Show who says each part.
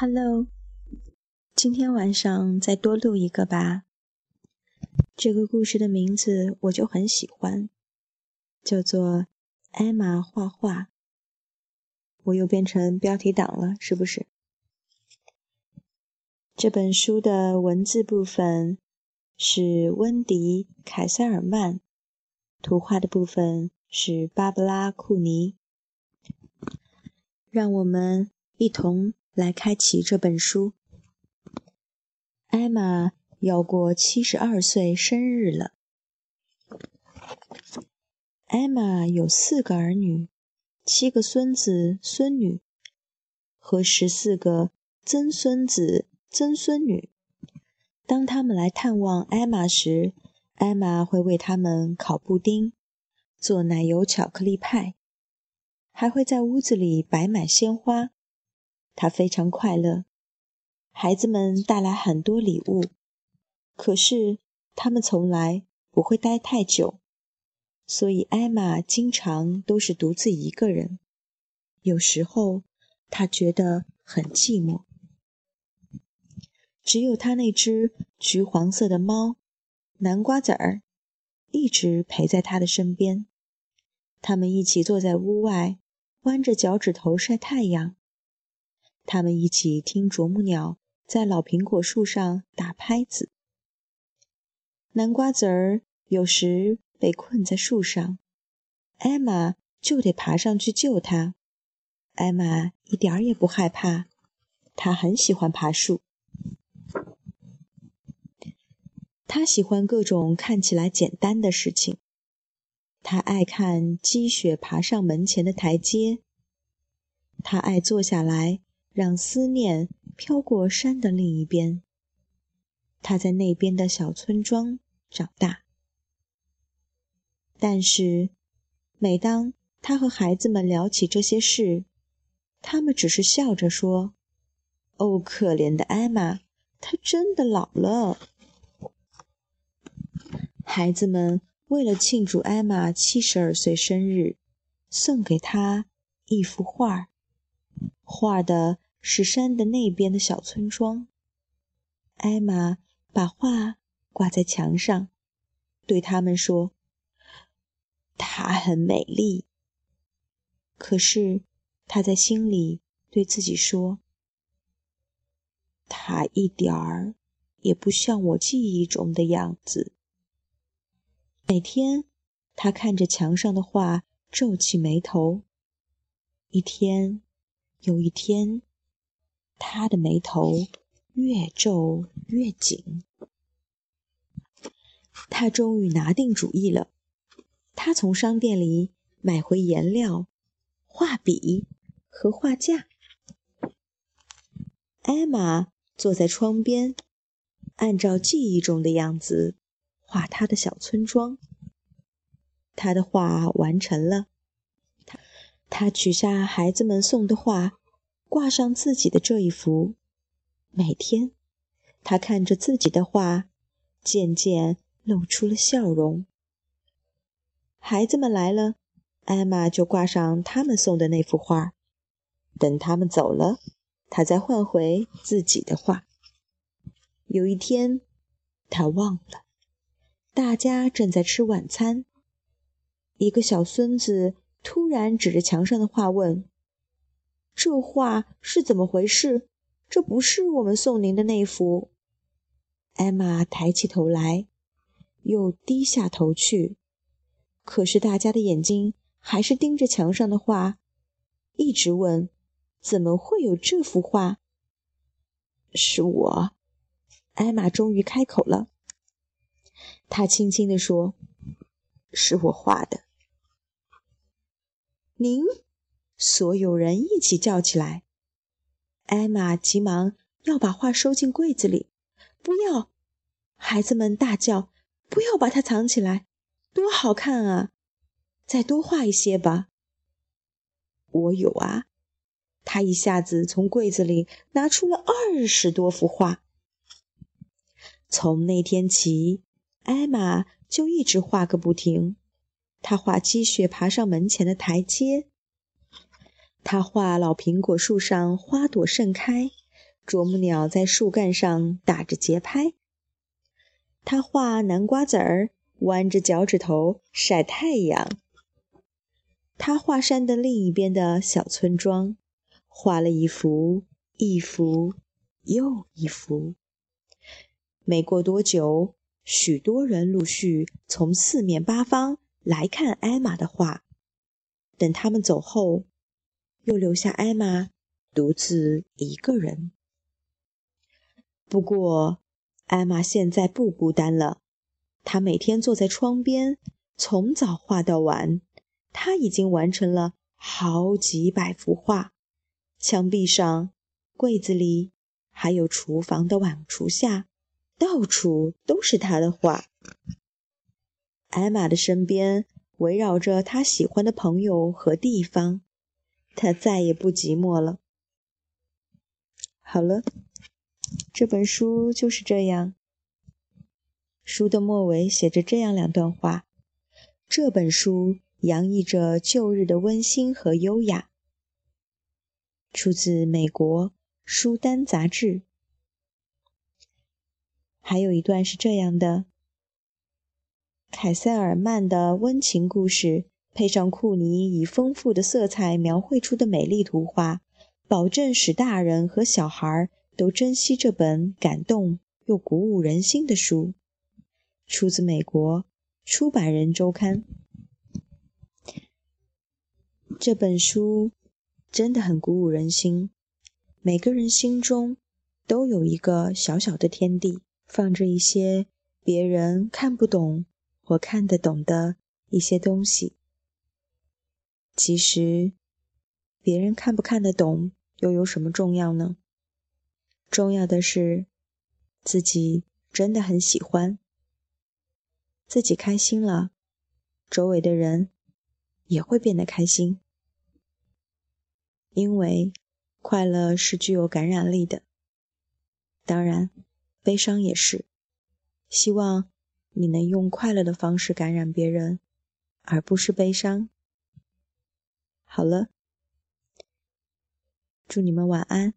Speaker 1: Hello，今天晚上再多录一个吧。这个故事的名字我就很喜欢，叫做《艾玛画画》。我又变成标题党了，是不是？这本书的文字部分是温迪·凯塞尔曼，图画的部分是芭芭拉·库尼。让我们一同来开启这本书。艾玛要过七十二岁生日了。艾玛有四个儿女，七个孙子孙女和十四个曾孙子。曾孙女，当他们来探望艾玛时，艾玛会为他们烤布丁、做奶油巧克力派，还会在屋子里摆满鲜花。他非常快乐。孩子们带来很多礼物，可是他们从来不会待太久，所以艾玛经常都是独自一个人。有时候，她觉得很寂寞。只有他那只橘黄色的猫，南瓜籽儿，一直陪在他的身边。他们一起坐在屋外，弯着脚趾头晒太阳。他们一起听啄木鸟在老苹果树上打拍子。南瓜籽儿有时被困在树上，艾玛就得爬上去救他。艾玛一点儿也不害怕，她很喜欢爬树。他喜欢各种看起来简单的事情。他爱看积雪爬上门前的台阶。他爱坐下来，让思念飘过山的另一边。他在那边的小村庄长大。但是，每当他和孩子们聊起这些事，他们只是笑着说：“哦，可怜的艾玛，她真的老了。”孩子们为了庆祝艾玛七十二岁生日，送给她一幅画，画的是山的那边的小村庄。艾玛把画挂在墙上，对他们说：“她很美丽。”可是她在心里对自己说：“她一点儿也不像我记忆中的样子。”每天，他看着墙上的画，皱起眉头。一天又一天，他的眉头越皱越紧。他终于拿定主意了。他从商店里买回颜料、画笔和画架。艾玛坐在窗边，按照记忆中的样子。画他的小村庄。他的画完成了，他他取下孩子们送的画，挂上自己的这一幅。每天，他看着自己的画，渐渐露出了笑容。孩子们来了，艾玛就挂上他们送的那幅画。等他们走了，他再换回自己的画。有一天，他忘了。大家正在吃晚餐。一个小孙子突然指着墙上的画问：“这画是怎么回事？这不是我们送您的那幅。”艾玛抬起头来，又低下头去。可是大家的眼睛还是盯着墙上的画，一直问：“怎么会有这幅画？”是我。艾玛终于开口了。他轻轻地说：“是我画的。”您，所有人一起叫起来。艾玛急忙要把画收进柜子里。不要！孩子们大叫：“不要把它藏起来！多好看啊！再多画一些吧。”我有啊！他一下子从柜子里拿出了二十多幅画。从那天起。艾玛就一直画个不停。她画积雪爬上门前的台阶，他画老苹果树上花朵盛开，啄木鸟在树干上打着节拍。他画南瓜籽儿，弯着脚趾头晒太阳。他画山的另一边的小村庄，画了一幅一幅又一幅。没过多久，许多人陆续从四面八方来看艾玛的画。等他们走后，又留下艾玛独自一个人。不过，艾玛现在不孤单了。她每天坐在窗边，从早画到晚。她已经完成了好几百幅画。墙壁上、柜子里，还有厨房的碗橱下，到处都是她的画。艾玛的身边围绕着她喜欢的朋友和地方，他再也不寂寞了。好了。这本书就是这样。书的末尾写着这样两段话：这本书洋溢着旧日的温馨和优雅。出自美国《书单》杂志。还有一段是这样的：凯塞尔曼的温情故事，配上库尼以丰富的色彩描绘出的美丽图画，保证使大人和小孩。都珍惜这本感动又鼓舞人心的书，出自美国出版人周刊。这本书真的很鼓舞人心，每个人心中都有一个小小的天地，放着一些别人看不懂或看得懂的一些东西。其实，别人看不看得懂又有什么重要呢？重要的是，自己真的很喜欢，自己开心了，周围的人也会变得开心，因为快乐是具有感染力的。当然，悲伤也是。希望你能用快乐的方式感染别人，而不是悲伤。好了，祝你们晚安。